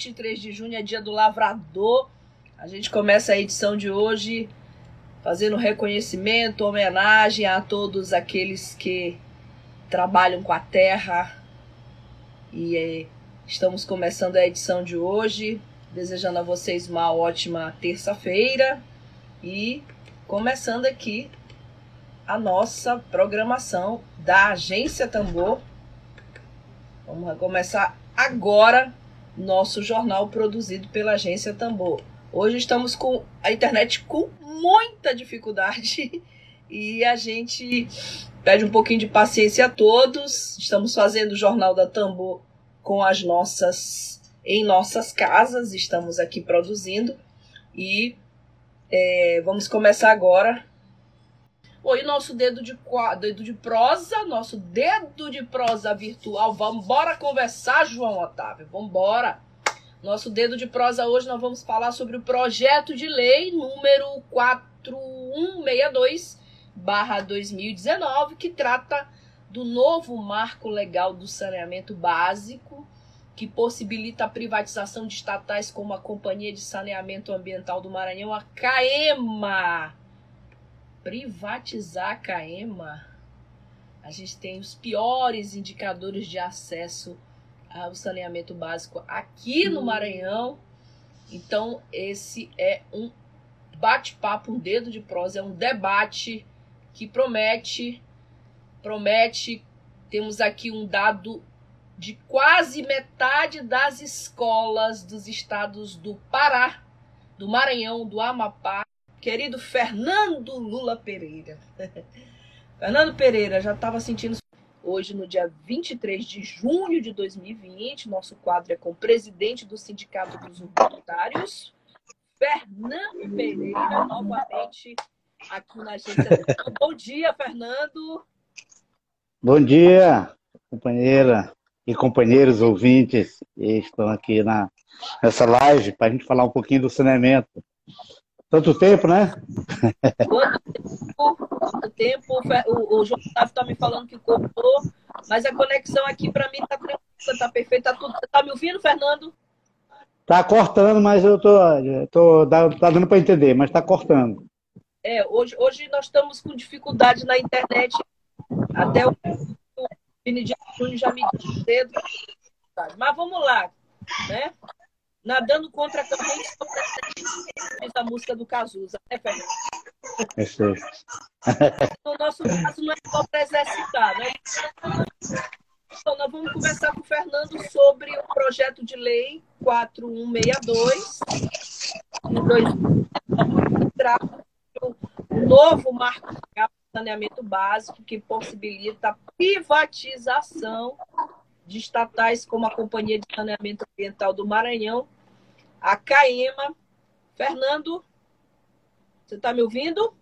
23 de junho, é dia do lavrador. A gente começa a edição de hoje fazendo reconhecimento, homenagem a todos aqueles que trabalham com a terra. E eh, estamos começando a edição de hoje, desejando a vocês uma ótima terça-feira e começando aqui a nossa programação da Agência Tambor. Vamos começar agora nosso jornal produzido pela Agência Tambor. Hoje estamos com a internet com muita dificuldade e a gente pede um pouquinho de paciência a todos. Estamos fazendo o Jornal da Tambor com as nossas em nossas casas, estamos aqui produzindo e é, vamos começar agora. Oi, nosso dedo de, dedo de prosa, nosso dedo de prosa virtual. Vamos embora conversar, João Otávio. Vamos embora. Nosso dedo de prosa hoje nós vamos falar sobre o projeto de lei número 4162 barra 2019, que trata do novo marco legal do saneamento básico, que possibilita a privatização de estatais como a Companhia de Saneamento Ambiental do Maranhão, a CAEMA. Privatizar a CAEMA. A gente tem os piores indicadores de acesso ao saneamento básico aqui no Maranhão. Então, esse é um bate-papo, um dedo de prosa, é um debate que promete, promete. Temos aqui um dado de quase metade das escolas dos estados do Pará, do Maranhão, do Amapá. Querido Fernando Lula Pereira. Fernando Pereira já estava sentindo Hoje, no dia 23 de junho de 2020, nosso quadro é com o presidente do Sindicato dos Voluntários, Fernando Pereira, novamente aqui na agência. Bom dia, Fernando. Bom dia, companheira e companheiros ouvintes que estão aqui na, nessa live para a gente falar um pouquinho do saneamento. Tanto tempo, né? Quanto tempo, o, o João Otávio está me falando que cortou, mas a conexão aqui para mim está tranquila, está perfeita, tá tudo. Você está me ouvindo, Fernando? Tá cortando, mas eu tô, tô tá dando para entender, mas está cortando. É, hoje, hoje nós estamos com dificuldade na internet. Até o de Júnior já me disse cedo. Mas vamos lá, né? Nadando contra a corrente, fez a música do Cazuza, né, Fernando? É certo. No nosso caso, não é só para exercitar, né? Então, nós vamos conversar com o Fernando sobre o projeto de lei 4162, que trata o novo marco de saneamento básico que possibilita a privatização de estatais como a Companhia de Saneamento Ambiental do Maranhão, a CAEMA. Fernando, você está me ouvindo?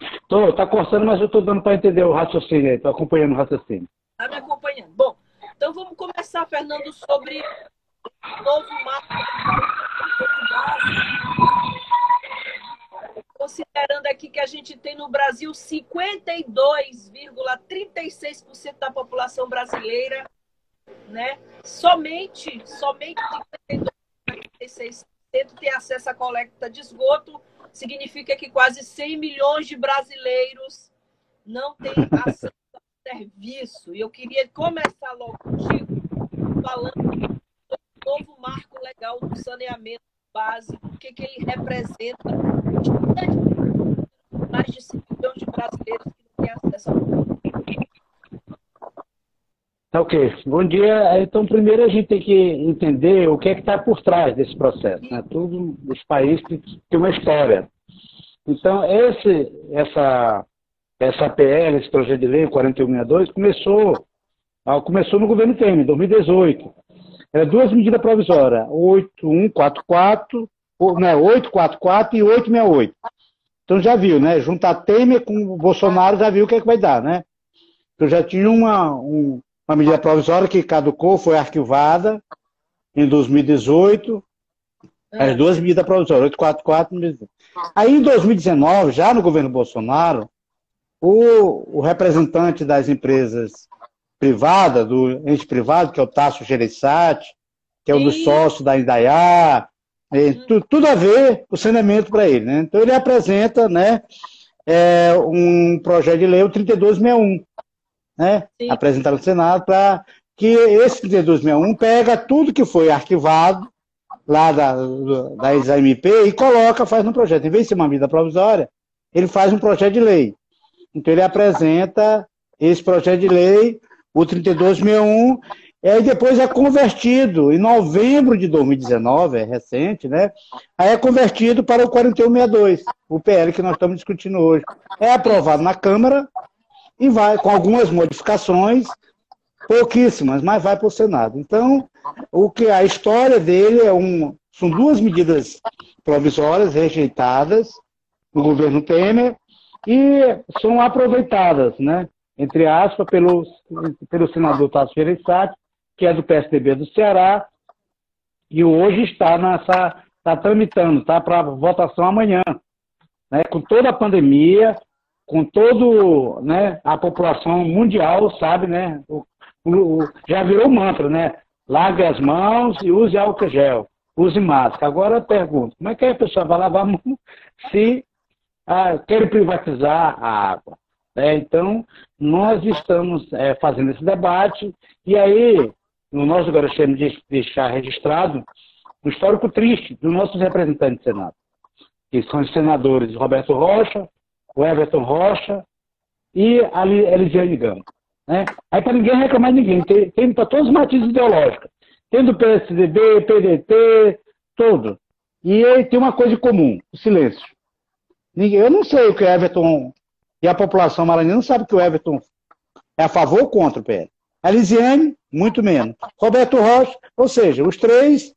Estou, está cortando, mas eu estou dando para entender o raciocínio aí, estou acompanhando o raciocínio. Está me acompanhando. Bom, então vamos começar, Fernando, sobre o novo marco considerando aqui que a gente tem no Brasil 52,36% da população brasileira né? Somente, somente 52,36% tem acesso à coleta de esgoto, significa que quase 100 milhões de brasileiros não têm acesso ao serviço. E eu queria começar logo contigo falando do novo marco legal do saneamento básico, o que, que ele representa. Mais de 5 milhões de brasileiros que não têm acesso ao ok. Bom dia. Então, primeiro a gente tem que entender o que é que está por trás desse processo. Né? Todo esse país tem uma história. Então, esse, essa, essa PL, esse projeto de lei 4162, começou, começou no governo Temer, em 2018. Era duas medidas provisórias, 8144, né, 844 e 868. Então já viu, né? Juntar Temer com Bolsonaro, já viu o que é que vai dar, né? Então já tinha uma, um, uma medida provisória que caducou, foi arquivada em 2018. É. As duas medidas provisórias, 844 e Aí em 2019, já no governo Bolsonaro, o, o representante das empresas privadas, do ente privado, que é o Tasso Gereissati, que é um dos sócios da Indaiá, é, tu, tudo a ver o saneamento para ele. Né? Então ele apresenta né, é, um projeto de lei, o 3261, né? apresentado no Senado, para que esse 3261 pega tudo que foi arquivado lá da, da ex-AMP e coloca, faz no projeto. Em vez de ser uma medida provisória, ele faz um projeto de lei. Então ele apresenta esse projeto de lei, o 3261, e aí depois é convertido, em novembro de 2019, é recente, né? Aí é convertido para o 4162, o PL que nós estamos discutindo hoje. É aprovado na Câmara, e vai com algumas modificações, pouquíssimas, mas vai para o Senado. Então, o que a história dele é um, são duas medidas provisórias rejeitadas no governo Temer e são aproveitadas, né, entre aspas, pelo, pelo senador Tasso Gereissati, que é do PSDB do Ceará, e hoje está nessa está tramitando, está para votação amanhã, né, com toda a pandemia, com todo, né, a população mundial sabe, né, o, o, já virou mantra, né, lave as mãos e use álcool gel, use máscara. Agora eu pergunto, como é que a pessoa vai lavar a mão se ah, quer privatizar a água? É, então, nós estamos é, fazendo esse debate e aí, nós agora temos de deixar registrado um histórico triste dos nossos representantes do Senado, que são os senadores Roberto Rocha, o Everton Rocha e a Elisiane Gama. Né? Aí para ninguém reclamar ninguém, tem, tem para todos os matizes ideológicos. Tem do PSDB, PDT, todo. E aí tem uma coisa comum, o silêncio. Ninguém, eu não sei o que o Everton e a população maranhense não sabe que o Everton é a favor ou contra o PL. A muito menos. Roberto Rocha, ou seja, os três,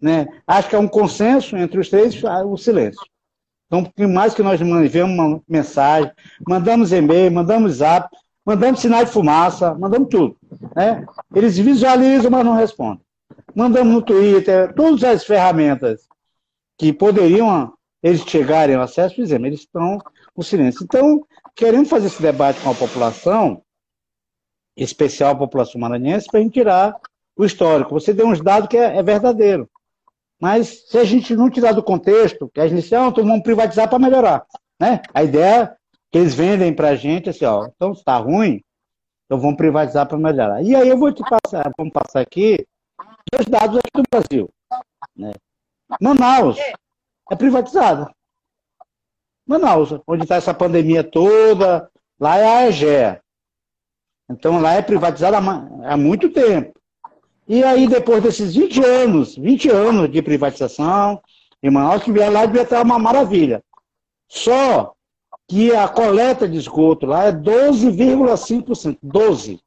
né, acho que é um consenso entre os três, o silêncio. Então, por mais que nós enviamos uma mensagem, mandamos e-mail, mandamos zap, mandamos sinal de fumaça, mandamos tudo. Né? Eles visualizam, mas não respondem. Mandamos no Twitter, todas as ferramentas que poderiam eles chegarem ao acesso, fizemos, eles estão no silêncio. Então, queremos fazer esse debate com a população, especial a população maranhense, para a gente tirar o histórico. Você deu uns dados que é, é verdadeiro. Mas se a gente não tirar do contexto, que a gente diz, ah, então vamos privatizar para melhorar. Né? A ideia que eles vendem para a gente, assim, ó, então está ruim, então vamos privatizar para melhorar. E aí eu vou te passar, vamos passar aqui os dados aqui do Brasil. Né? Manaus é privatizada. Manaus, onde está essa pandemia toda, lá é a AEGEA. Então lá é privatizada há muito tempo. E aí, depois desses 20 anos, 20 anos de privatização, em Manaus, que vier lá devia estar uma maravilha. Só que a coleta de esgoto lá é 12,5%. 12.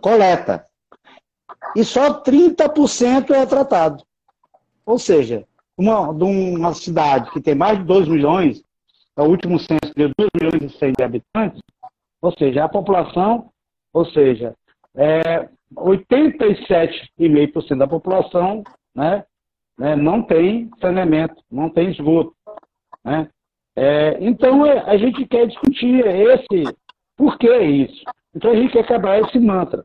Coleta. E só 30% é tratado. Ou seja, uma, de uma cidade que tem mais de 2 milhões, é o último censo de 2 milhões e 100 de habitantes, ou seja, a população, ou seja, é, 87,5% da população né, né, não tem saneamento, não tem esgoto. Né? É, então é, a gente quer discutir esse por que isso. Então a gente quer quebrar esse mantra.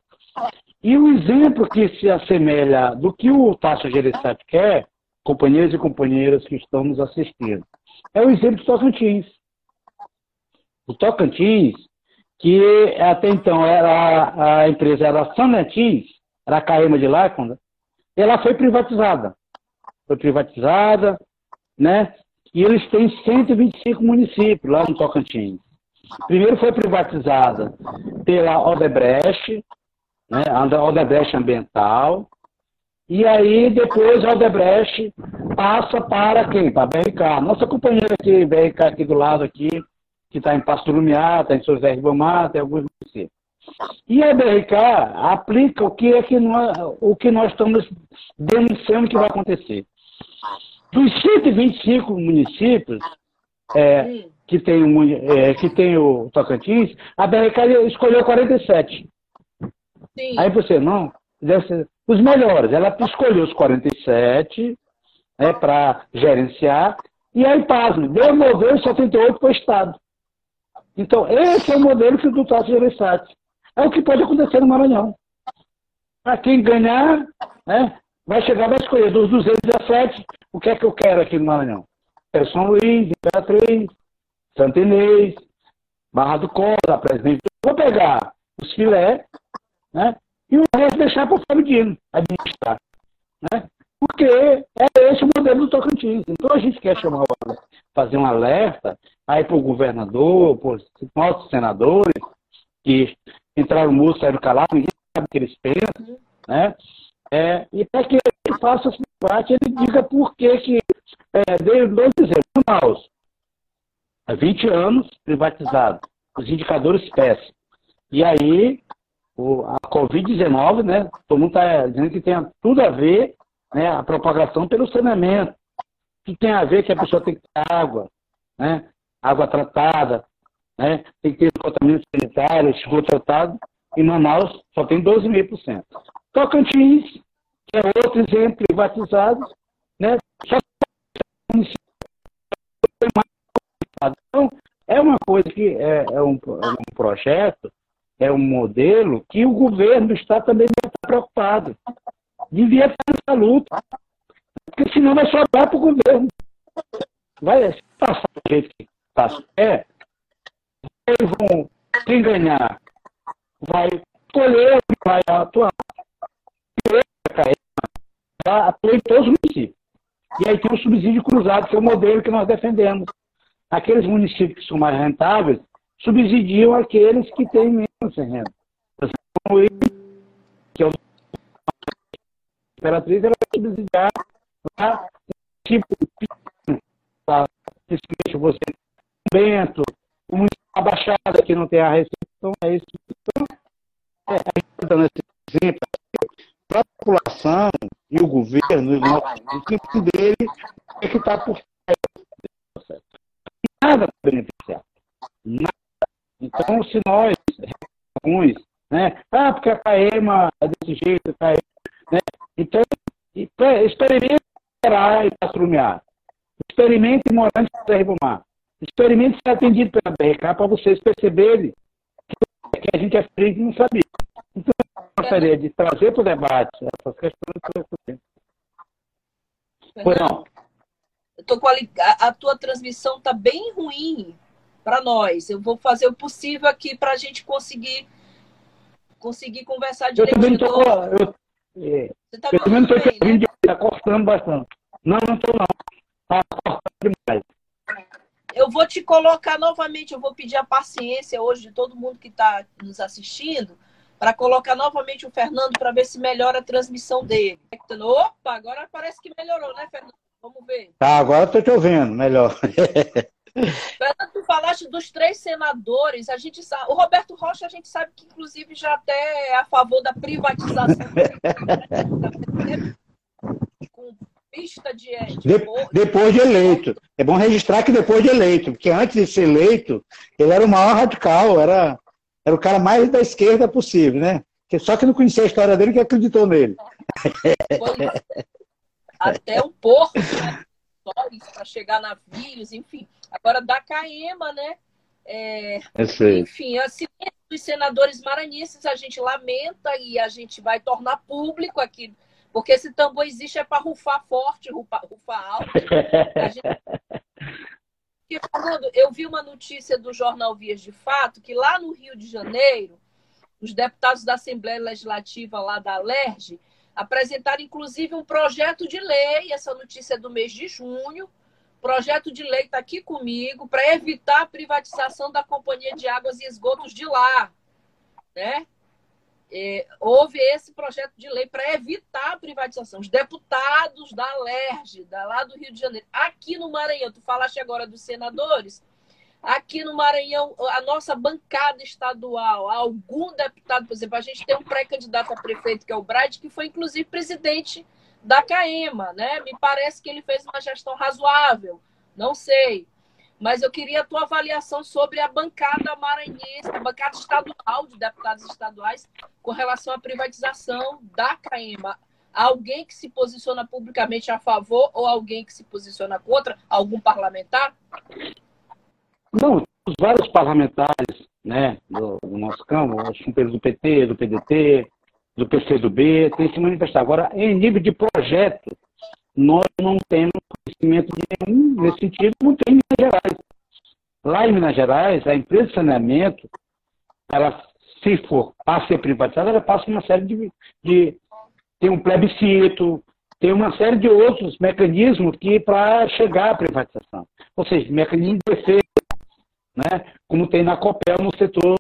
E o exemplo que se assemelha do que o Tasso Gereissati quer, companheiros e companheiras que estão nos assistindo, é o exemplo do Tocantins. O Tocantins que até então era a empresa era Sanetins, era a Caema de Lacunda, ela foi privatizada. Foi privatizada, né? E eles têm 125 municípios lá no Tocantins. Primeiro foi privatizada pela Odebrecht, né? a Odebrecht Ambiental, e aí depois a Odebrecht passa para quem? Para a BRK. Nossa companheira aqui, BRK aqui do lado aqui, que está em Pasto Lumiar, está em São José Ribamar, tem alguns municípios. E a BRK aplica o que, é que nós, o que nós estamos denunciando que vai acontecer. Dos 125 municípios é, que, tem, é, que tem o Tocantins, a BRK escolheu 47. Sim. Aí você, não, deve ser os melhores. Ela escolheu os 47 né, para gerenciar, e aí, pasme, devolveu 78 para o Estado. Então, esse é o modelo que o Tato Gereissati. É o que pode acontecer no Maranhão. Para quem ganhar, né, vai chegar, vai escolher dos 217, o que é que eu quero aqui no Maranhão? É São Luís, Imperatriz, Santa Inês, Barra do Costa, Presidente. Vou pegar os filé, né? E o resto deixar para o Fábio Dino administrar. Né? Porque é esse o modelo do Tocantins. Então a gente quer chamar, fazer um alerta aí para o governador, para os nossos senadores, que entraram no mundo, saíram calados, ninguém sabe o que eles pensam, né? É, e para que ele faça esse debate, ele diga por que que, é, dois exemplos, Manaus, há 20 anos privatizado, os indicadores péssimos. E aí, o, a Covid-19, né, todo mundo está dizendo que tem tudo a ver, né, a propagação pelo saneamento, que tem a ver que a pessoa tem que ter água, né, água tratada, né, tem que ter tratamento sanitário, esgoto tratado, em Manaus só tem 12,5%. Tocantins, que é outro exemplo privatizado, né? Só então, é uma coisa que é, é, um, é, um, projeto, é um modelo que o governo Estado também estar preocupado. Devia estar nessa luta. Porque senão vai sobrar para o governo. Vai passar do jeito que passa. É. Eles vão, quem ganhar, vai escolher, vai atuar atua em todos os municípios. E aí tem o subsídio cruzado, que é o modelo que nós defendemos. Aqueles municípios que são mais rentáveis subsidiam aqueles que têm menos renda. Que é o Imperatriz, ela vai subsidiar lá, tipo, tá, você, Bento, o município da Baixada, que não tem a recepção, é isso. Então, é, está dando esse exemplo para a população e o governo, o tempo dele é que está por trás. Nada para beneficiar. Nada. Então, se nós, alguns, né? Ah, porque a CAEMA é desse jeito, a CAEMA, né? Então, experimente esperar e pastrumear. Experimente morar em José Ribomar. Experimente ser atendido pela BRK para vocês perceberem que a gente é feliz e não sabia. Então, gostaria de trazer para o debate essas questões. Pois não. Eu tô com a, a tua transmissão está bem ruim para nós. Eu vou fazer o possível aqui para a gente conseguir conseguir conversar direito. Eu também estou. Eu, é, Você tá estou né? está cortando bastante. Não, não estou não. Está cortando demais. Eu vou te colocar novamente, eu vou pedir a paciência hoje de todo mundo que está nos assistindo para colocar novamente o Fernando para ver se melhora a transmissão dele. Opa, agora parece que melhorou, né, Fernando? Vamos ver. Tá, agora estou te ouvindo, melhor. Tu falaste dos três senadores, a gente sabe, o Roberto Rocha a gente sabe que inclusive já até é a favor da privatização com pista de, de, de depois de eleito. É bom registrar que depois de eleito, porque antes de ser eleito, ele era o maior radical, era era o cara mais da esquerda possível, né? Só que não conhecia a história dele que acreditou nele. Até um porco, né? para chegar navios, enfim. Agora, da Caema, né? É, enfim, assim, os senadores maranhenses a gente lamenta e a gente vai tornar público aqui, porque esse tambor existe é para rufar forte, rufar, rufar alto. Gente Fernando, eu vi uma notícia do jornal Vias de Fato que lá no Rio de Janeiro, os deputados da Assembleia Legislativa lá da Alerj apresentaram inclusive um projeto de lei, essa notícia é do mês de junho, projeto de lei está aqui comigo para evitar a privatização da Companhia de Águas e Esgotos de lá. Né? É, houve esse projeto de lei para evitar a privatização. Os deputados da Alerj, da, lá do Rio de Janeiro, aqui no Maranhão, tu falaste agora dos senadores, aqui no Maranhão, a nossa bancada estadual, algum deputado, por exemplo, a gente tem um pré-candidato a prefeito, que é o Brad, que foi inclusive presidente da CAEMA, né? Me parece que ele fez uma gestão razoável, não sei. Mas eu queria a tua avaliação sobre a bancada maranhense, a bancada estadual de deputados estaduais com relação à privatização da CAEMA. Alguém que se posiciona publicamente a favor ou alguém que se posiciona contra? Algum parlamentar? Não, os vários parlamentares né, do, do nosso campo, os companheiros do PT, do PDT, do PCdoB, têm se manifestado. Agora, em nível de projeto, nós não temos conhecimento nenhum nesse sentido, não tem em Minas Gerais. Lá em Minas Gerais, a empresa de saneamento, ela, se for para ser privatizada, ela passa uma série de, de tem um plebiscito, tem uma série de outros mecanismos que para chegar à privatização. Ou seja, mecanismo de defesa, né? como tem na Copel no setor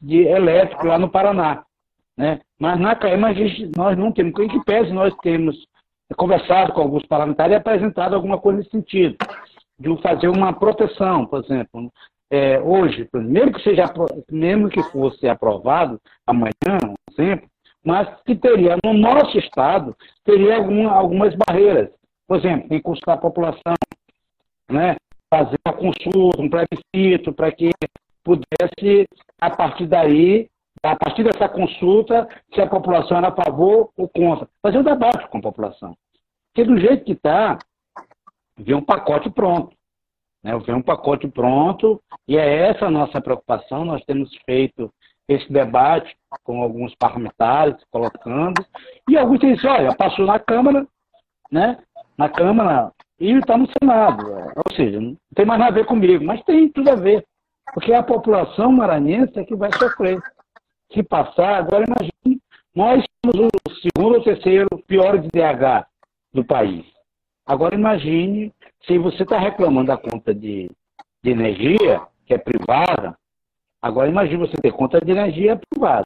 de elétrico lá no Paraná. Né? Mas na CAEMA nós não temos, em que pese nós temos conversado com alguns parlamentares e apresentado alguma coisa nesse sentido, de fazer uma proteção, por exemplo. É, hoje, mesmo que, seja, mesmo que fosse aprovado amanhã, exemplo, mas que teria, no nosso Estado, teria alguma, algumas barreiras. Por exemplo, tem que consultar a população, né? fazer uma consulta, um plebiscito, para que pudesse, a partir daí, a partir dessa consulta, se a população era a favor ou contra. Fazer um debate com a população. Porque do jeito que está, vem um pacote pronto. Né? Vem um pacote pronto, e é essa a nossa preocupação. Nós temos feito esse debate com alguns parlamentares, colocando, e alguns dizem, olha, passou na Câmara, né? Na Câmara e está no Senado. Ou seja, não tem mais nada a ver comigo, mas tem tudo a ver. Porque é a população maranhense é que vai sofrer. Se passar, agora imagine, nós somos o segundo ou terceiro pior de DH do país. Agora imagine se você está reclamando da conta de, de energia, que é privada, agora imagine você ter conta de energia privada.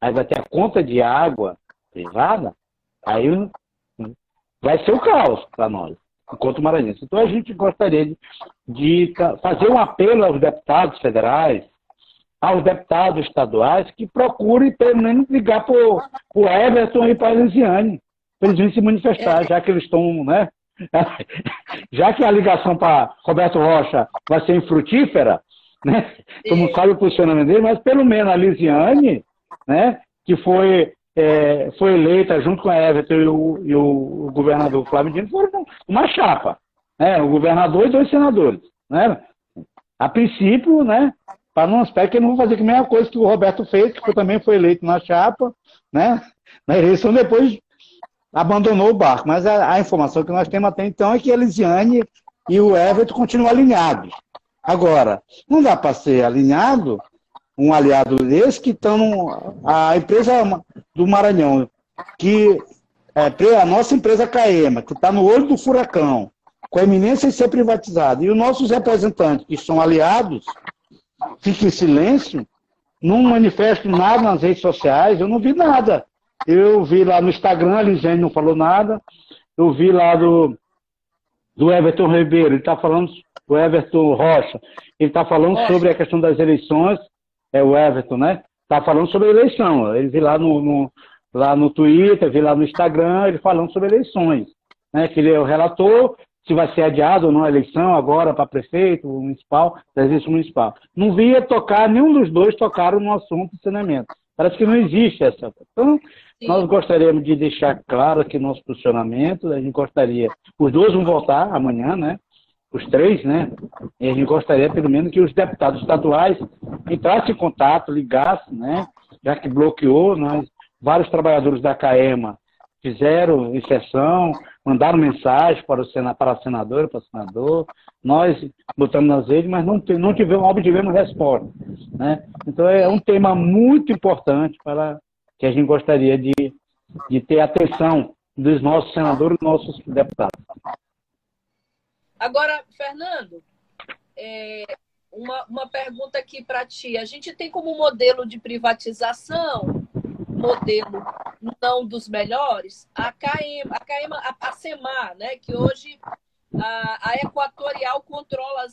Aí vai ter a conta de água privada, aí vai ser o caos para nós, enquanto maranhense. Então a gente gostaria de, de fazer um apelo aos deputados federais, aos deputados estaduais, que procurem pelo menos ligar para o Everton e para a Elisiane, para eles virem se manifestar, é. já que eles estão, né? Já que a ligação para Roberto Rocha vai ser infrutífera, né? Todo mundo sabe o posicionamento dele, mas pelo menos a Lisiane, né? Que foi, é, foi eleita junto com a Everton e o, e o governador Flávio Dino, foram uma chapa. Né? O governador e dois senadores. Né? A princípio, né? Para não esperar que não vão fazer a mesma coisa que o Roberto fez, que também foi eleito na chapa, né? Na eleição depois abandonou o barco. Mas a, a, informação que nós temos até então é que a Elisiane e o Everton continuam alinhados. Agora, não dá para ser alinhado um aliado desse que estão. A empresa do Maranhão, que é a nossa empresa Caema, que está no olho do furacão, com a iminência de ser privatizada, e os nossos representantes, que são aliados, fiquem em silêncio, não manifestam nada nas redes sociais, eu não vi nada. Eu vi lá no Instagram, a Lisane não falou nada. Eu vi lá do, do Everton Ribeiro, ele está falando, o Everton Rocha, ele está falando sobre a questão das eleições, é o Everton, né? Está falando sobre a eleição. Ele vi lá no, no, lá no Twitter, vi lá no Instagram, ele falando sobre eleições. Né? Que ele é o relator, se vai ser adiado ou não a eleição agora para prefeito municipal, presidente municipal. Não via tocar, nenhum dos dois tocaram no assunto de saneamento. Parece que não existe essa. Então, Sim. nós gostaríamos de deixar claro aqui nosso posicionamento. A gente gostaria. Os dois vão voltar amanhã, né? Os três, né? E a gente gostaria, pelo menos, que os deputados estaduais entrassem em contato, ligassem, né? Já que bloqueou, nós, vários trabalhadores da CAEMA fizeram inserção, mandaram mensagem para o senador, para a senadora, para o senador, nós botamos nas redes, mas não, não tivemos, obtivemos resposta. Né? Então é um tema muito importante para que a gente gostaria de, de ter atenção dos nossos senadores e nossos deputados. Agora, Fernando, é, uma, uma pergunta aqui para ti. A gente tem como modelo de privatização modelo não dos melhores, a CAEMA, a, CAEMA, a, a SEMAR, né, que hoje a, a Equatorial controla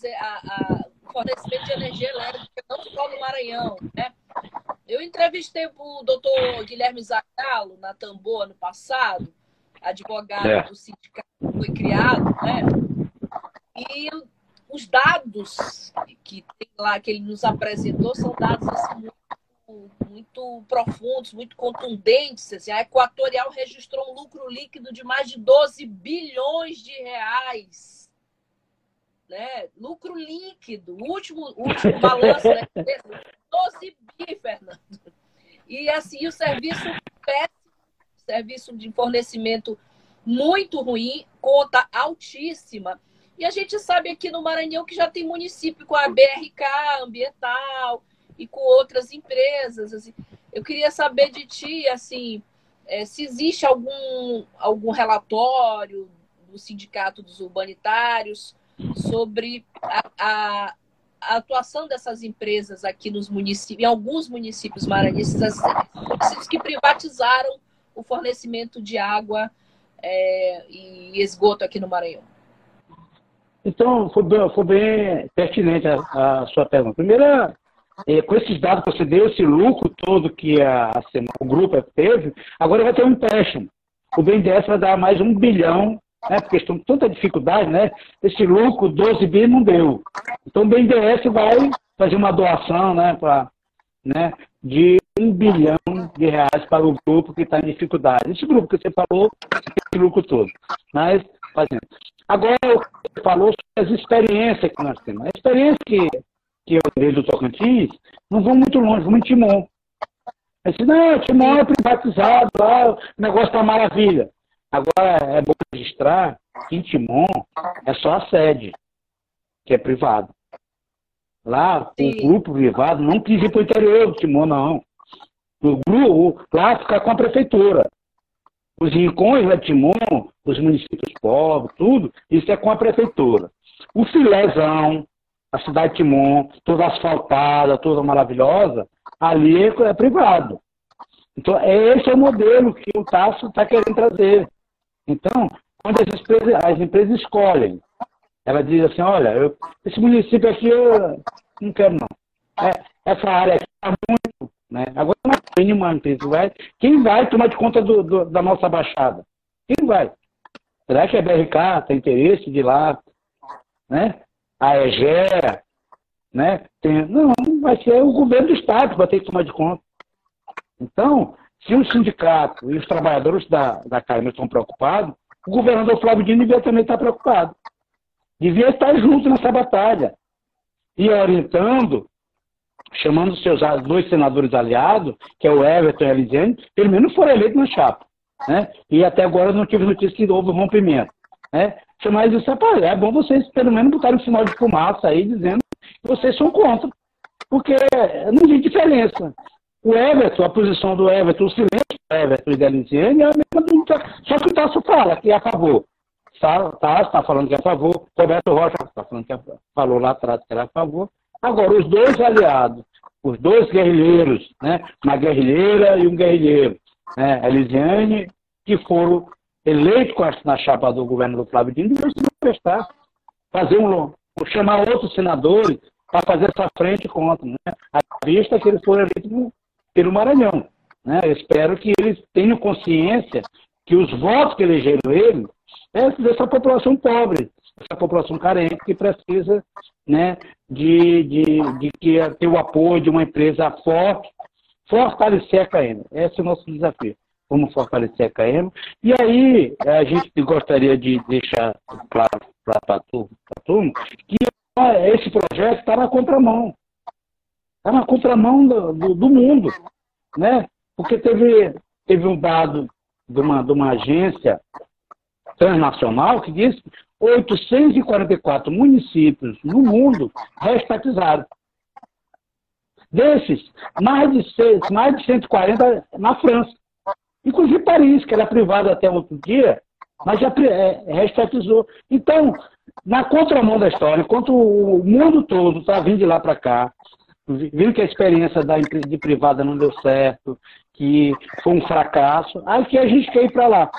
o fornecimento de energia elétrica, não só no Maranhão. Né? Eu entrevistei o doutor Guilherme Zacalo na Tambor ano passado, advogado é. do sindicato que foi criado, né? E os dados que tem lá que ele nos apresentou são dados assim, muito muito profundos, muito contundentes. Assim, a Equatorial registrou um lucro líquido de mais de 12 bilhões de reais. Né? Lucro líquido. O último, último balanço, né? 12 bi, Fernando. E assim, o serviço péssimo, serviço de fornecimento muito ruim, conta altíssima. E a gente sabe aqui no Maranhão que já tem município com a BRK ambiental, e com outras empresas. Assim. Eu queria saber de ti, assim, é, se existe algum, algum relatório do Sindicato dos Urbanitários sobre a, a, a atuação dessas empresas aqui nos municípios, em alguns municípios maranhenses, municípios que privatizaram o fornecimento de água é, e esgoto aqui no Maranhão. Então, foi bem, foi bem pertinente a, a sua pergunta. Primeira, é, com esses dados que você deu, esse lucro todo que a, o grupo teve, agora vai ter um empréstimo. O BNDES vai dar mais um bilhão, né, porque estão com tanta dificuldade, né? Esse lucro, 12 bi, não deu. Então o BNDES vai fazer uma doação né, pra, né, de um bilhão de reais para o grupo que está em dificuldade. Esse grupo que você falou, esse lucro todo. Mas, fazendo. Agora, você falou sobre as experiências que nós temos. A experiência que que eu dei do Tocantins, não vão muito longe, vão em Timon. Aí disse, não, Timon é privatizado, lá, o negócio tá maravilha. Agora é bom registrar que em Timon é só a sede, que é privado. Lá, Sim. o grupo privado não quis ir para o interior do Timon, não. O grupo lá fica com a prefeitura. Os rincões lá de Timon, os municípios pobres, tudo, isso é com a prefeitura. O filézão, a cidade de Timon, toda asfaltada, toda maravilhosa, ali é, é privado. Então, esse é o modelo que o Tasso está querendo trazer. Então, quando as empresas, as empresas escolhem, ela diz assim, olha, eu, esse município aqui eu não quero não. É, essa área aqui está muito, né? Agora não tem nenhuma empresa. Vai, quem vai tomar de conta do, do, da nossa baixada? Quem vai? Será que a BRK tem interesse de ir lá, né? A EGEA, né? Tem, não, vai ser o governo do Estado que vai ter que tomar de conta. Então, se o sindicato e os trabalhadores da, da Carmen estão preocupados, o governador Flávio Dino devia também estar preocupado. Devia estar junto nessa batalha. E orientando, chamando seus dois senadores aliados, que é o Everton e a Elisiane, pelo menos foram eleitos na chapa. Né? E até agora não tive notícia que houve rompimento. Né? Chamar eles e é bom vocês pelo menos botarem um sinal de fumaça aí dizendo que vocês são contra. Porque não tem diferença. O Everton, a posição do Everton, o silêncio do Everton e da Lisiane é a mesma do Só que o Tasso fala que acabou. Tasso está falando que é a favor, Roberto Rocha está falando que é, falou lá atrás que era a favor. Agora, os dois aliados, os dois guerrilheiros, né? uma guerrilheira e um guerrilheiro, né? a Elisiane, que foram eleito na chapa do governo do Flávio Dino, deveriam se manifestar, fazer um, chamar outros senadores para fazer essa frente contra, né? à vista que eles foram eleitos pelo Maranhão. Né? Eu espero que eles tenham consciência que os votos que elegeram ele é dessa população pobre, essa população carente que precisa né, de, de, de que ter o apoio de uma empresa forte, fortalecer a CAEM. Esse é o nosso desafio como fortalecer a CAEM. E aí a gente gostaria de deixar claro para a turma que esse projeto está na contramão. Está na contramão do, do, do, mundo. Né? Porque teve, teve um dado de uma, de uma agência transnacional que diz que 844 municípios no mundo reestatizaram. Desses, mais de, seis, mais de 140 na França. Inclusive Paris, que era privado até outro dia, mas já é, reestatizou. Então, na contramão da história, enquanto o mundo todo está vindo de lá para cá, vindo que a experiência da de privada não deu certo, que foi um fracasso, aí que a gente quer ir para lá,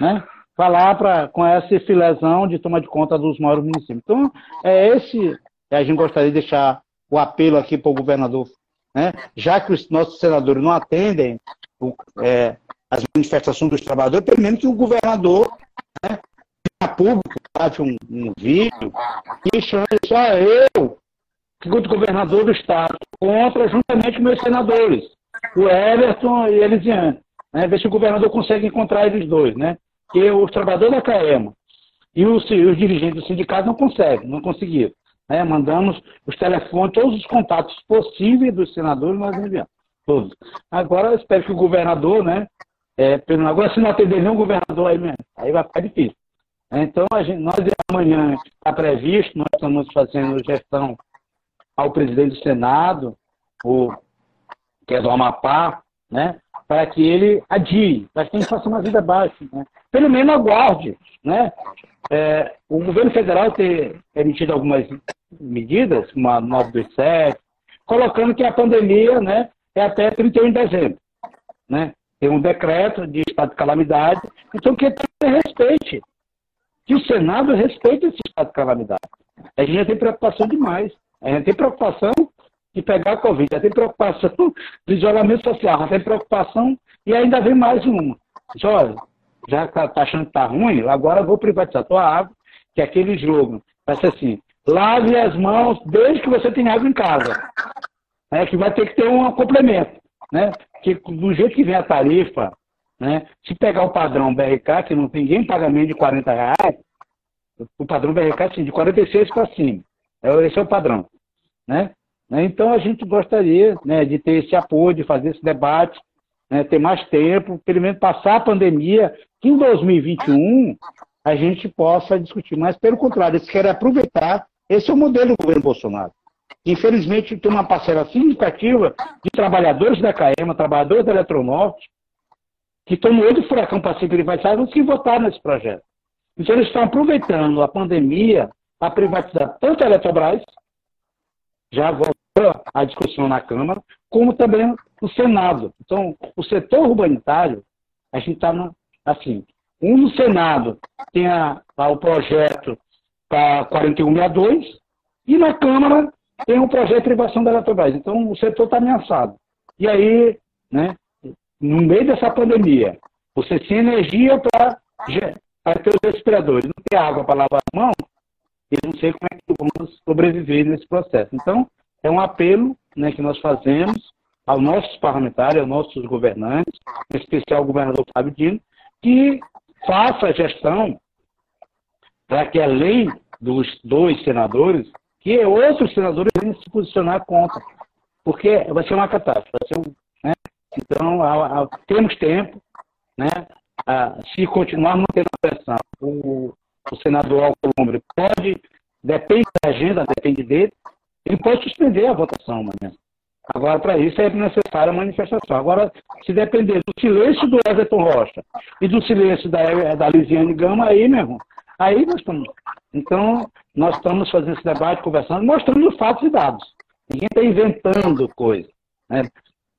né? Para lá pra, com essa filézão de tomar de conta dos maiores municípios. Então, é esse a gente gostaria de deixar o apelo aqui para o governador, né? Já que os nossos senadores não atendem o, é, as manifestações dos trabalhadores, pelo menos que o governador, né, público, faça um, um vídeo e chame só eu, enquanto governador do Estado, contra juntamente com meus senadores, o Everton e a Elisiane. Né, ver se o governador consegue encontrar eles dois, né? Que os trabalhadores da CAEMA e os, os dirigentes do sindicato não conseguem, não conseguiram. Né? Mandamos os telefones, todos os contatos possíveis dos senadores, nós enviamos. Todos. Agora eu espero que o governador, né? É, pelo, agora se não atender nenhum governador aí mesmo, aí vai ficar difícil. Então, gente, nós amanhã está previsto, nós estamos fazendo gestão ao presidente do Senado, o, que é do Amapá, né, para que ele adie, para que a gente faça uma vida baixa. Né? Pelo menos aguarde. Né? É, o governo federal ter emitido algumas medidas, uma 927, colocando que a pandemia né, é até 31 de dezembro. Né? Tem um decreto de estado de calamidade, então que respeite que o Senado respeite esse estado de calamidade. A gente já tem preocupação demais. A gente tem preocupação de pegar a Covid, já tem preocupação do isolamento social, já tem preocupação e ainda vem mais uma. Olha, já está tá achando que está ruim, agora vou privatizar a tua água, que é aquele jogo vai ser assim, lave as mãos desde que você tenha água em casa. É, que vai ter que ter um complemento. Né? Que do jeito que vem a tarifa, né? Se pegar o padrão BRK, que não tem ninguém pagamento de 40 reais, o padrão BRK é de 46 para cima. É, esse é o padrão. Né? Então a gente gostaria né, de ter esse apoio, de fazer esse debate, né, ter mais tempo, pelo menos passar a pandemia, que em 2021 a gente possa discutir. Mas, pelo contrário, eles querem aproveitar. Esse é o modelo do governo Bolsonaro. Infelizmente, tem uma parcela significativa de trabalhadores da CAEMA, trabalhadores da Eletronorte, que estão no olho do furacão para ser privatizados, que votaram nesse projeto. Então, eles estão aproveitando a pandemia para privatizar tanto a Eletrobras, já voltou a discussão na Câmara, como também o Senado. Então, o setor urbanitário, a gente está assim, um no Senado tem a, a, o projeto para 4162 e na Câmara tem um projeto de privação da Eletrobras. Então, o setor está ameaçado. E aí, né, no meio dessa pandemia, você sem energia para ter os respiradores, não ter água para lavar a mão, eu não sei como é que vamos sobreviver nesse processo. Então, é um apelo né, que nós fazemos aos nossos parlamentares, aos nossos governantes, em especial ao governador Fábio Dino, que faça a gestão para que, além dos dois senadores, que outros senadores venham se posicionar contra. Porque vai ser uma catástrofe, ser um, né, então, a, a, temos tempo, né? A, se continuar mantendo a pressão, o, o senador Alcolumbre pode, depende da agenda, depende dele, ele pode suspender a votação amanhã. Agora, para isso é necessária a manifestação. Agora, se depender do silêncio do Everton Rocha e do silêncio da, da Lisiane Gama, aí, meu irmão, aí nós estamos. Então, nós estamos fazendo esse debate, conversando, mostrando fatos e dados. Ninguém está inventando coisa. Né?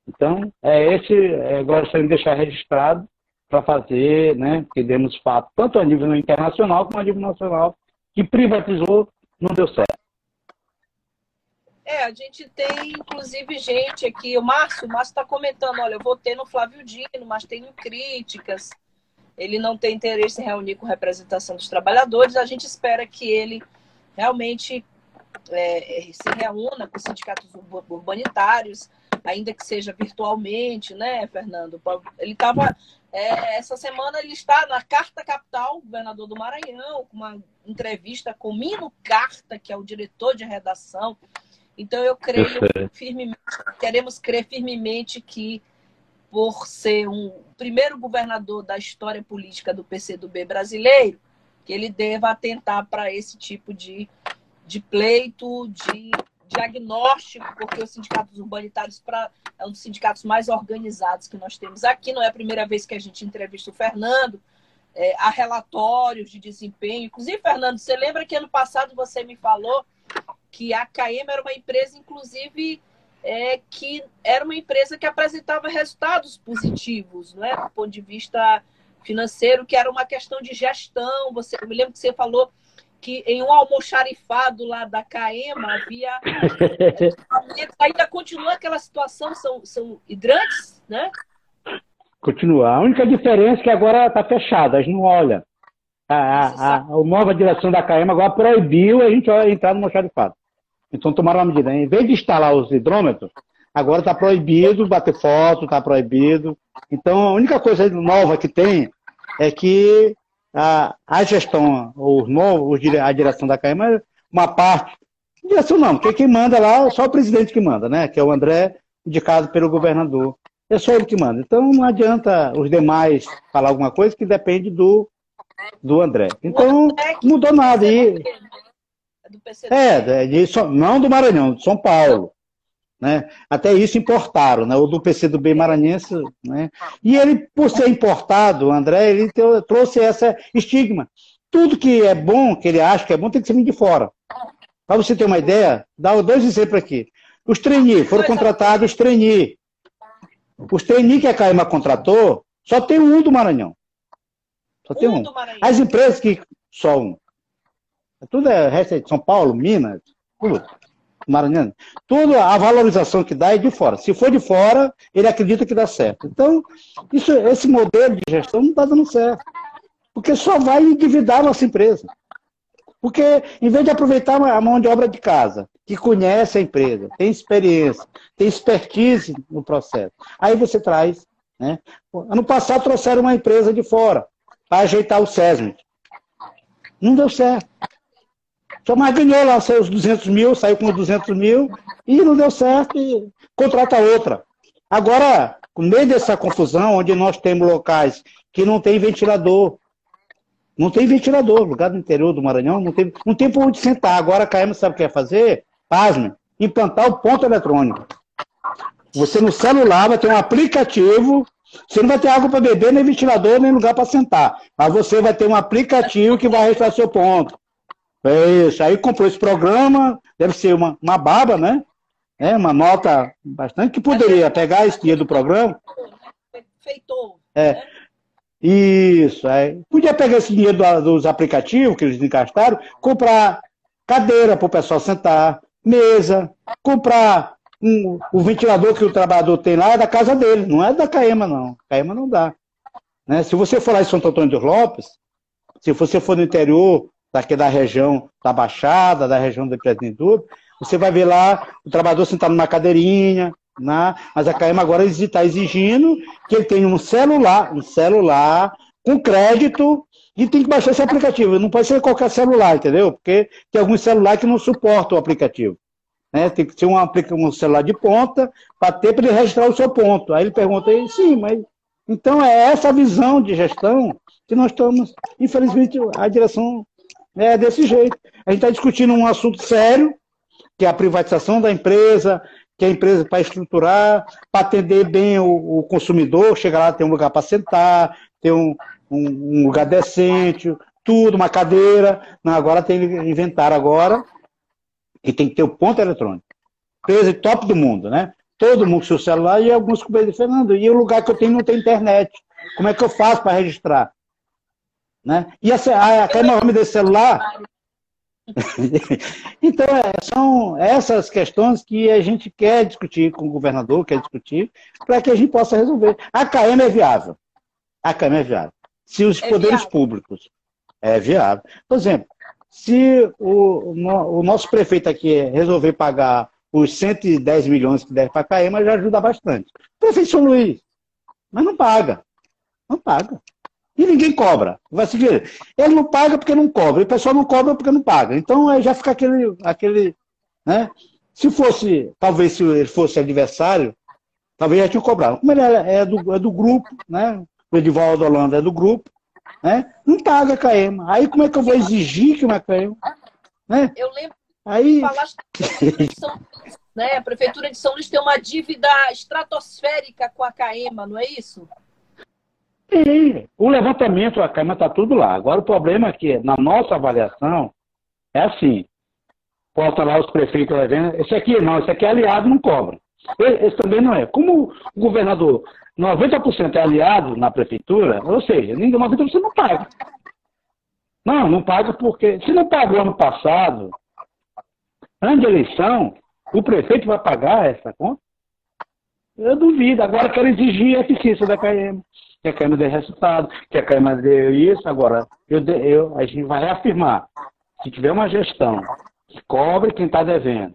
Então, é esse, é, gostaria de deixar registrado para fazer, né, que demos fato, tanto a nível internacional como a nível nacional, que privatizou, não deu certo. É, a gente tem, inclusive, gente aqui, o Márcio, o Márcio está comentando, olha, eu votei no Flávio Dino, mas tenho críticas. Ele não tem interesse em reunir com representação dos trabalhadores. A gente espera que ele realmente é, se reúna com os sindicatos urbanitários, ainda que seja virtualmente, né, Fernando? Ele estava. É, essa semana ele está na Carta Capital, governador do Maranhão, com uma entrevista com Mino Carta, que é o diretor de redação. Então eu creio firmemente, queremos crer firmemente que por ser um primeiro governador da história política do PCdoB brasileiro, que ele deva atentar para esse tipo de, de pleito, de diagnóstico, porque os sindicatos urbanitários pra, é um dos sindicatos mais organizados que nós temos aqui. Não é a primeira vez que a gente entrevista o Fernando. É, há relatórios de desempenho. Inclusive, Fernando, você lembra que ano passado você me falou que a KM era uma empresa, inclusive, é, que era uma empresa que apresentava resultados positivos, né, do ponto de vista financeiro, que era uma questão de gestão. Você, eu me lembro que você falou que em um almoxarifado lá da CAEMA havia. ainda continua aquela situação, são, são hidrantes, né? Continua. A única diferença é que agora está fechada, a gente não olha. A, a, a, a, nova direção da CAEMA agora proibiu a gente entrar no almoxarifado. Então tomaram uma medida. Em vez de instalar os hidrômetros, agora está proibido bater foto, está proibido. Então a única coisa nova que tem é que a, a gestão, os novos, a direção da CAEMA, uma parte, direção não, porque quem manda lá é só o presidente que manda, né? Que é o André, indicado pelo governador. É só ele que manda. Então não adianta os demais falar alguma coisa que depende do, do André. Então, não mudou nada. E, é, de, não do Maranhão, de São Paulo. Né? Até isso importaram, né? o do PCdoB maranhense. Né? E ele, por ser importado, André, ele trouxe essa estigma. Tudo que é bom, que ele acha que é bom, tem que ser vindo de fora. Para você ter uma ideia, dá dois exemplos aqui. Os trainee, foram contratados os trainee. Os trainee que a Caima contratou, só tem um do Maranhão. Só tem um. um. As empresas que. Só um. Tudo é resto é de São Paulo, Minas, tudo. Maranhão, toda a valorização que dá é de fora. Se for de fora, ele acredita que dá certo. Então, isso, esse modelo de gestão não está dando certo. Porque só vai endividar a nossa empresa. Porque, em vez de aproveitar a mão de obra de casa, que conhece a empresa, tem experiência, tem expertise no processo, aí você traz. Né? Ano passado trouxeram uma empresa de fora para ajeitar o SESMIT. Não deu certo. Só mais ganhou lá seus 200 mil, saiu com 200 mil e não deu certo e contrata outra. Agora, no meio dessa confusão, onde nós temos locais que não tem ventilador, não tem ventilador, lugar do interior do Maranhão, não tem, não tem por onde sentar. Agora a KM sabe o que quer fazer? Pasme, implantar o ponto eletrônico. Você no celular vai ter um aplicativo, você não vai ter água para beber, nem ventilador, nem lugar para sentar. Mas você vai ter um aplicativo que vai registrar seu ponto. É isso. Aí comprou esse programa, deve ser uma, uma baba, né? É, uma nota bastante que poderia pegar esse dinheiro do programa. Feitou. É. Isso. É. Podia pegar esse dinheiro dos aplicativos que eles encastaram, comprar cadeira para o pessoal sentar, mesa, comprar um, o ventilador que o trabalhador tem lá é da casa dele, não é da Caema, não. Caema não dá. Né? Se você for lá em Santo Antônio dos Lopes, se você for no interior, daqui da região da Baixada, da região do Empreendedor, você vai ver lá o trabalhador sentado numa cadeirinha, né? mas a CAEMA agora está exigindo que ele tenha um celular, um celular com crédito e tem que baixar esse aplicativo. Não pode ser qualquer celular, entendeu? Porque tem alguns celulares que não suportam o aplicativo. Né? Tem que ser um, um celular de ponta para ter para ele registrar o seu ponto. Aí ele pergunta, sim, mas então é essa visão de gestão que nós estamos, infelizmente, a direção é desse jeito. A gente está discutindo um assunto sério, que é a privatização da empresa, que a empresa para estruturar, para atender bem o, o, consumidor, chegar lá, ter um lugar para sentar, ter um, um, um, lugar decente, tudo, uma cadeira. Não, agora tem que inventar agora que tem que ter o ponto eletrônico. Empresa top do mundo, né? Todo mundo com seu celular e alguns com o Fernando. E o lugar que eu tenho não tem internet. Como é que eu faço para registrar? Né? E essa, a, a nome desse celular. então, é, são essas questões que a gente quer discutir com o governador, quer discutir, para que a gente possa resolver. A KM é viável. A KM é viável. Se os é poderes viável. públicos é viável. Por exemplo, se o, o nosso prefeito aqui resolver pagar os 110 milhões que deve para a KM, já ajuda bastante. prefeito São Luís, mas não paga. Não paga. E ninguém cobra. Vai seguir. Ele não paga porque não cobra. E o pessoal não cobra porque não paga. Então aí já fica aquele. aquele né? Se fosse, talvez se ele fosse adversário, talvez já tinham cobrado. Como ele é, é do, é do grupo, né? O Edivaldo Holanda é do grupo, né? Não paga a CAEMA. Aí como é que eu vou exigir que uma CAEMA? Né? Eu lembro Aí... falaste né? a Prefeitura de São Luís tem uma dívida estratosférica com a CAEMA, não é isso? O levantamento, a CAEMA está tudo lá. Agora o problema é que, na nossa avaliação, é assim, bota lá os prefeitos esse aqui não, esse aqui é aliado, não cobra. Esse também não é. Como o governador, 90% é aliado na prefeitura, ou seja, 90% não paga. Não, não paga porque, se não pagou ano passado, ano de eleição, o prefeito vai pagar essa conta? Eu duvido. Agora quero exigir a eficiência da CAEM. Que a CAEM dê resultado, que a CAEM dê isso. Agora, eu, eu, a gente vai reafirmar. Se tiver uma gestão que cobre quem está devendo,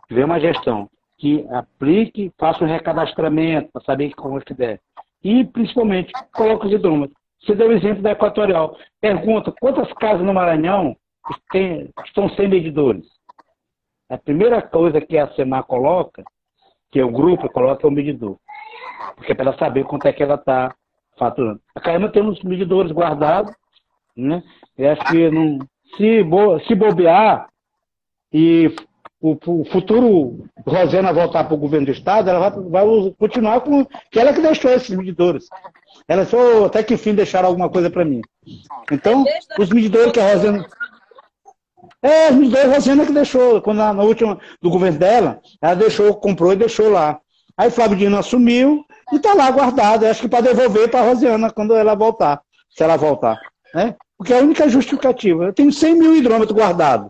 se tiver uma gestão que aplique, faça um recadastramento para saber como é que der. E, principalmente, coloque os hidrômetros. Você deu o exemplo da Equatorial. Pergunta, quantas casas no Maranhão tem, estão sem medidores? A primeira coisa que a SEMAR coloca, que é o grupo coloca, o medidor. Porque é para ela saber quanto é que ela está faturando. A Caima tem uns medidores guardados, né? Eu acho que não, se, bo, se bobear e o, o futuro Rosena voltar para o governo do Estado, ela vai, vai, continuar com. que ela que deixou esses medidores. Ela só até que fim deixaram alguma coisa para mim. Então, os medidores que a Rosena. É, os a Rosena que deixou. Quando na, última do governo dela, ela deixou, comprou e deixou lá. Aí Flávio Dino assumiu e está lá guardado. Acho que para devolver para a Rosiana quando ela voltar. Se ela voltar. Né? Porque é a única justificativa. Eu tenho 100 mil hidrômetros guardados.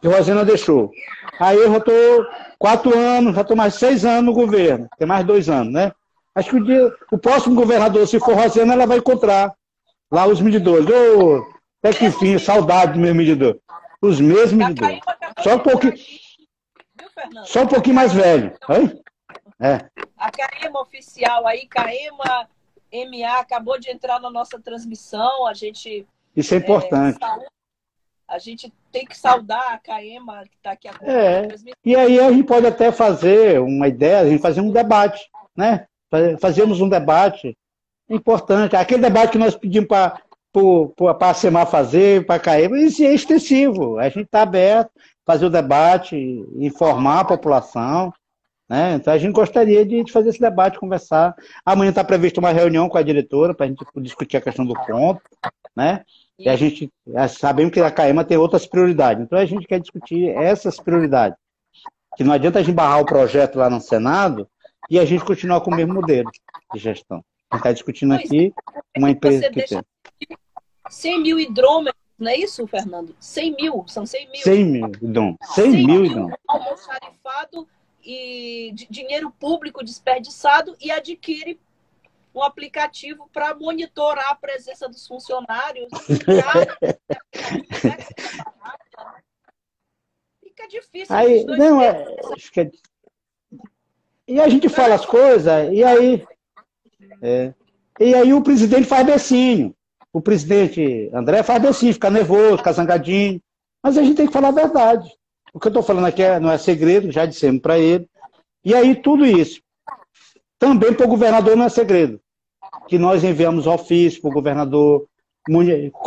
Que a Rosena deixou. Aí eu já estou quatro anos, já estou mais seis anos no governo. Tem mais dois anos, né? Acho que o, dia, o próximo governador, se for Rosena, ela vai encontrar lá os medidores. Oh, até que enfim, saudade do meu medidor. Os mesmos medidores. Só um pouquinho. Só um pouquinho mais velho. Oi? É. A Caema oficial aí, Caema MA, acabou de entrar na nossa transmissão. A gente. Isso é importante. É, a gente tem que saudar a Caema que está aqui É. E aí a gente pode até fazer uma ideia, a gente fazer um debate, né? Fazemos um debate importante. Aquele debate que nós pedimos para para a SEMAR fazer, para a Caema, isso é extensivo. A gente está aberto, fazer o debate, informar a população. Né? Então a gente gostaria de fazer esse debate, conversar. Amanhã está prevista uma reunião com a diretora para a gente discutir a questão do ponto. Né? E a gente sabemos que a CAEMA tem outras prioridades. Então a gente quer discutir essas prioridades. Que não adianta a gente barrar o projeto lá no Senado e a gente continuar com o mesmo modelo de gestão. A gente está discutindo aqui uma empresa que tem. 100 mil hidrômetros, não é isso, Fernando? 100 mil, são 100 mil. 100 mil, Dom. 100, 100 mil, Dom. Almoxarifado e dinheiro público desperdiçado e adquire um aplicativo para monitorar a presença dos funcionários. Fica difícil. Aí, não, é, fica... E a gente fala as coisas, e aí. É, e aí o presidente faz becinho. O presidente André faz becinho, fica nervoso, fica zangadinho. Mas a gente tem que falar a verdade. O que eu estou falando aqui é, não é segredo, já dissemos para ele. E aí tudo isso também para o governador não é segredo. Que nós enviamos ofício para o governador,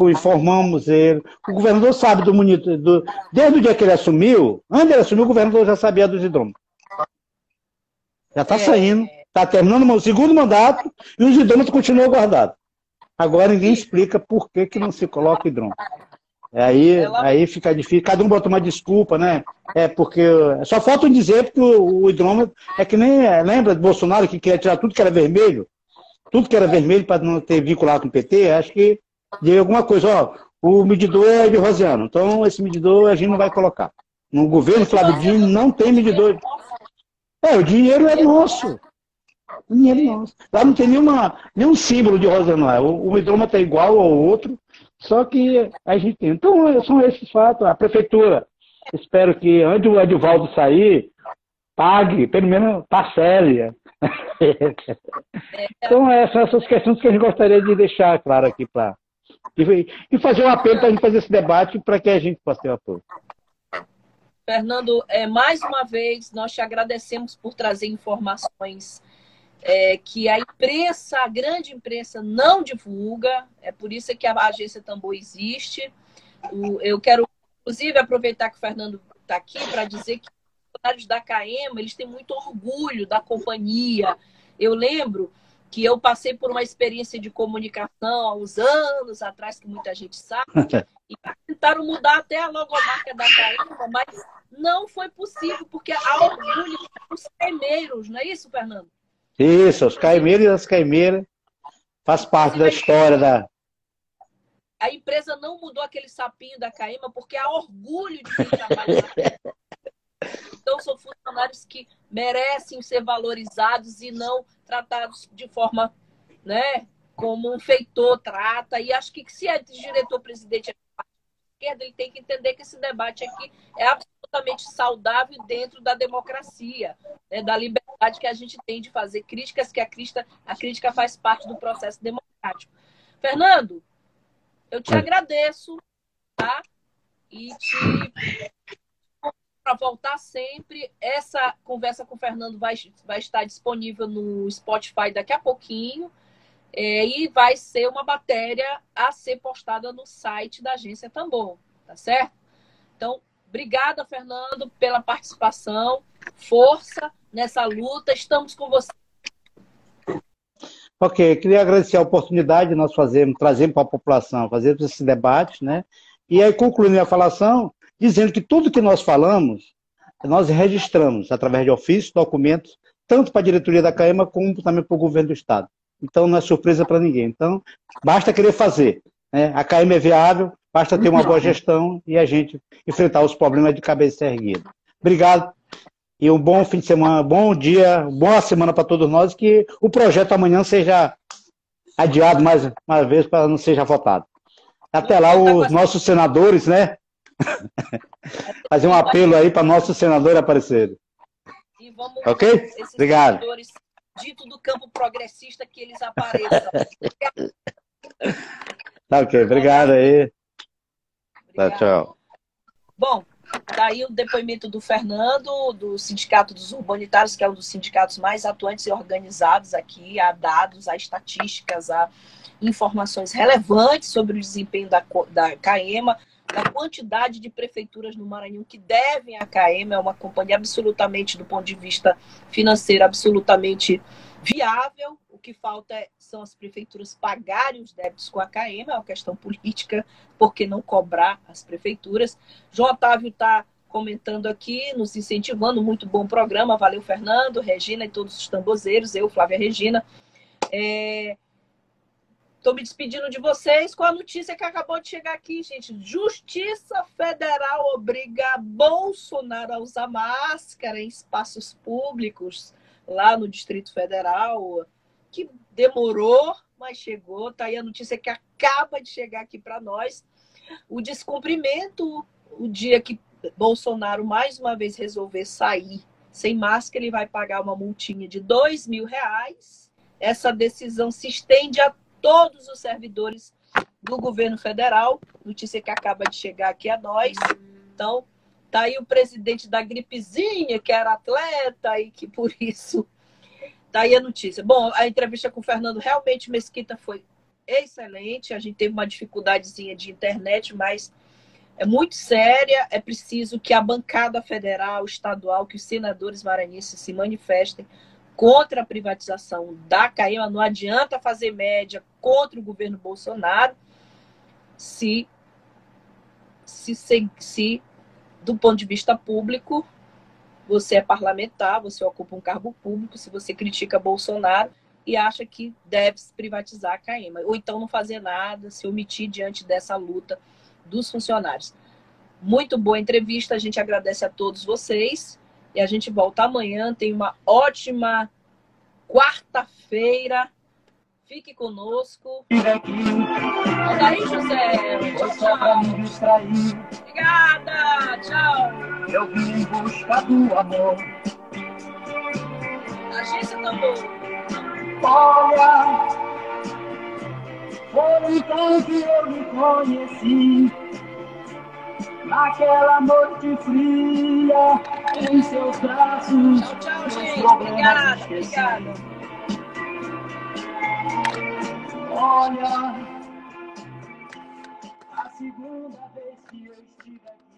informamos ele. O governador sabe do monitor. Do, desde o dia que ele assumiu, antes ele assumiu, o governador já sabia dos hidrômetros. Já está é. saindo, está terminando o segundo mandato e os hidrômetros continuam guardados. Agora ninguém explica por que, que não se coloca hidrômetro. Aí, Ela... aí fica difícil, cada um bota uma desculpa, né? É porque. Só falta dizer porque o, o hidrômetro é que nem. Lembra de Bolsonaro que queria tirar tudo que era vermelho? Tudo que era vermelho para não ter vinculado com o PT? Acho que de alguma coisa, ó, o medidor é de Rosiano, então esse medidor a gente não vai colocar. No governo Flávio Dino não tem medidor. É, o dinheiro é nosso. O dinheiro é nosso. Lá não tem nenhuma, nenhum símbolo de Rosiano lá. O, o hidrômetro é igual ao outro, só que a gente tem. Então, são esses fatos. A prefeitura, espero que antes do Edivaldo sair, pague, pelo menos parcele. então, são essas questões que a gente gostaria de deixar claro aqui para. E, fazer um apelo para a gente fazer esse debate para que a gente possa ter apoio. Fernando, é, mais uma vez, nós te agradecemos por trazer informações é, que a imprensa, a grande imprensa, não divulga. É por isso que a agência Tambor existe. O, eu quero, inclusive, aproveitar que o Fernando está aqui para dizer que os funcionários da CAEMA eles têm muito orgulho da companhia. Eu lembro que eu passei por uma experiência de comunicação há uns anos atrás, que muita gente sabe, e tentaram mudar até a logomarca da CAEMA, mas não foi possível, porque há orgulho dos caimeiros, não é isso, Fernando? Isso, os caimeiros e as caimeiras faz parte da história da. A empresa não mudou aquele sapinho da Caima porque há orgulho de quem trabalha. Então, são funcionários que merecem ser valorizados e não tratados de forma, né, como um feitor trata. E acho que se é diretor-presidente é esquerda, ele tem que entender que esse debate aqui é absolutamente saudável dentro da democracia, né, da liberdade que a gente tem de fazer críticas, que a crítica, a crítica faz parte do processo democrático. Fernando, eu te agradeço, tá? E te para voltar sempre. Essa conversa com o Fernando vai, vai estar disponível no Spotify daqui a pouquinho. É, e vai ser uma matéria a ser postada no site da agência Tambor, tá certo? Então, obrigada, Fernando, pela participação. Força nessa luta. Estamos com você. Ok, queria agradecer a oportunidade de nós fazermos, trazermos para a população, fazermos esse debate, né? E aí, concluindo a falação, dizendo que tudo que nós falamos, nós registramos através de ofícios, documentos, tanto para a diretoria da CAEMA como também para o governo do Estado. Então não é surpresa para ninguém. Então, basta querer fazer. Né? A KM é viável, basta ter uma boa gestão e a gente enfrentar os problemas de cabeça erguida. Obrigado e um bom fim de semana, bom dia, boa semana para todos nós, que o projeto amanhã seja adiado mais uma vez para não seja votado. Até lá, os nossos senadores, né? Fazer um apelo aí para nossos senadores aparecerem. ok? Obrigado dito do campo progressista que eles apareçam. tá ok, obrigado aí. Tá, tchau. Bom, daí tá o depoimento do Fernando, do Sindicato dos Urbanitários, que é um dos sindicatos mais atuantes e organizados aqui, há dados, há estatísticas, há informações relevantes sobre o desempenho da, da CAEMA, da quantidade de prefeituras no Maranhão que devem à CAEMA, é uma companhia absolutamente, do ponto de vista financeiro, absolutamente viável. O que falta é, são as prefeituras pagarem os débitos com a CAEMA, é uma questão política, por que não cobrar as prefeituras? João Otávio está comentando aqui, nos incentivando, muito bom programa, valeu Fernando, Regina e todos os tambozeiros, eu, Flávia Regina. É, Estou me despedindo de vocês com a notícia que acabou de chegar aqui, gente. Justiça Federal obriga Bolsonaro a usar máscara em espaços públicos lá no Distrito Federal, que demorou, mas chegou. Tá aí a notícia que acaba de chegar aqui para nós. O descumprimento, o dia que Bolsonaro mais uma vez resolver sair sem máscara, ele vai pagar uma multinha de dois mil reais. Essa decisão se estende a todos os servidores do governo federal. Notícia que acaba de chegar aqui a nós. Então, tá aí o presidente da gripezinha, que era atleta e que por isso tá aí a notícia. Bom, a entrevista com o Fernando realmente Mesquita foi excelente. A gente teve uma dificuldadezinha de internet, mas é muito séria. É preciso que a bancada federal, estadual, que os senadores maranhenses se manifestem contra a privatização da CAEMA. Não adianta fazer média contra o governo Bolsonaro se, se, se, se do ponto de vista público, você é parlamentar, você ocupa um cargo público, se você critica Bolsonaro e acha que deve privatizar a CAEMA, ou então não fazer nada, se omitir diante dessa luta dos funcionários. Muito boa entrevista, a gente agradece a todos vocês. E a gente volta amanhã. Tem uma ótima quarta-feira. Fique conosco. Manda aí, José. Tchau, Obrigada. Tchau. Eu vim em busca do amor. Agência Tambor. Olha, foi então que eu me conheci naquela noite fria, em seus braços, tchau, tchau, gente. Obrigada, obrigada. Olha, a segunda vez que eu estive aqui.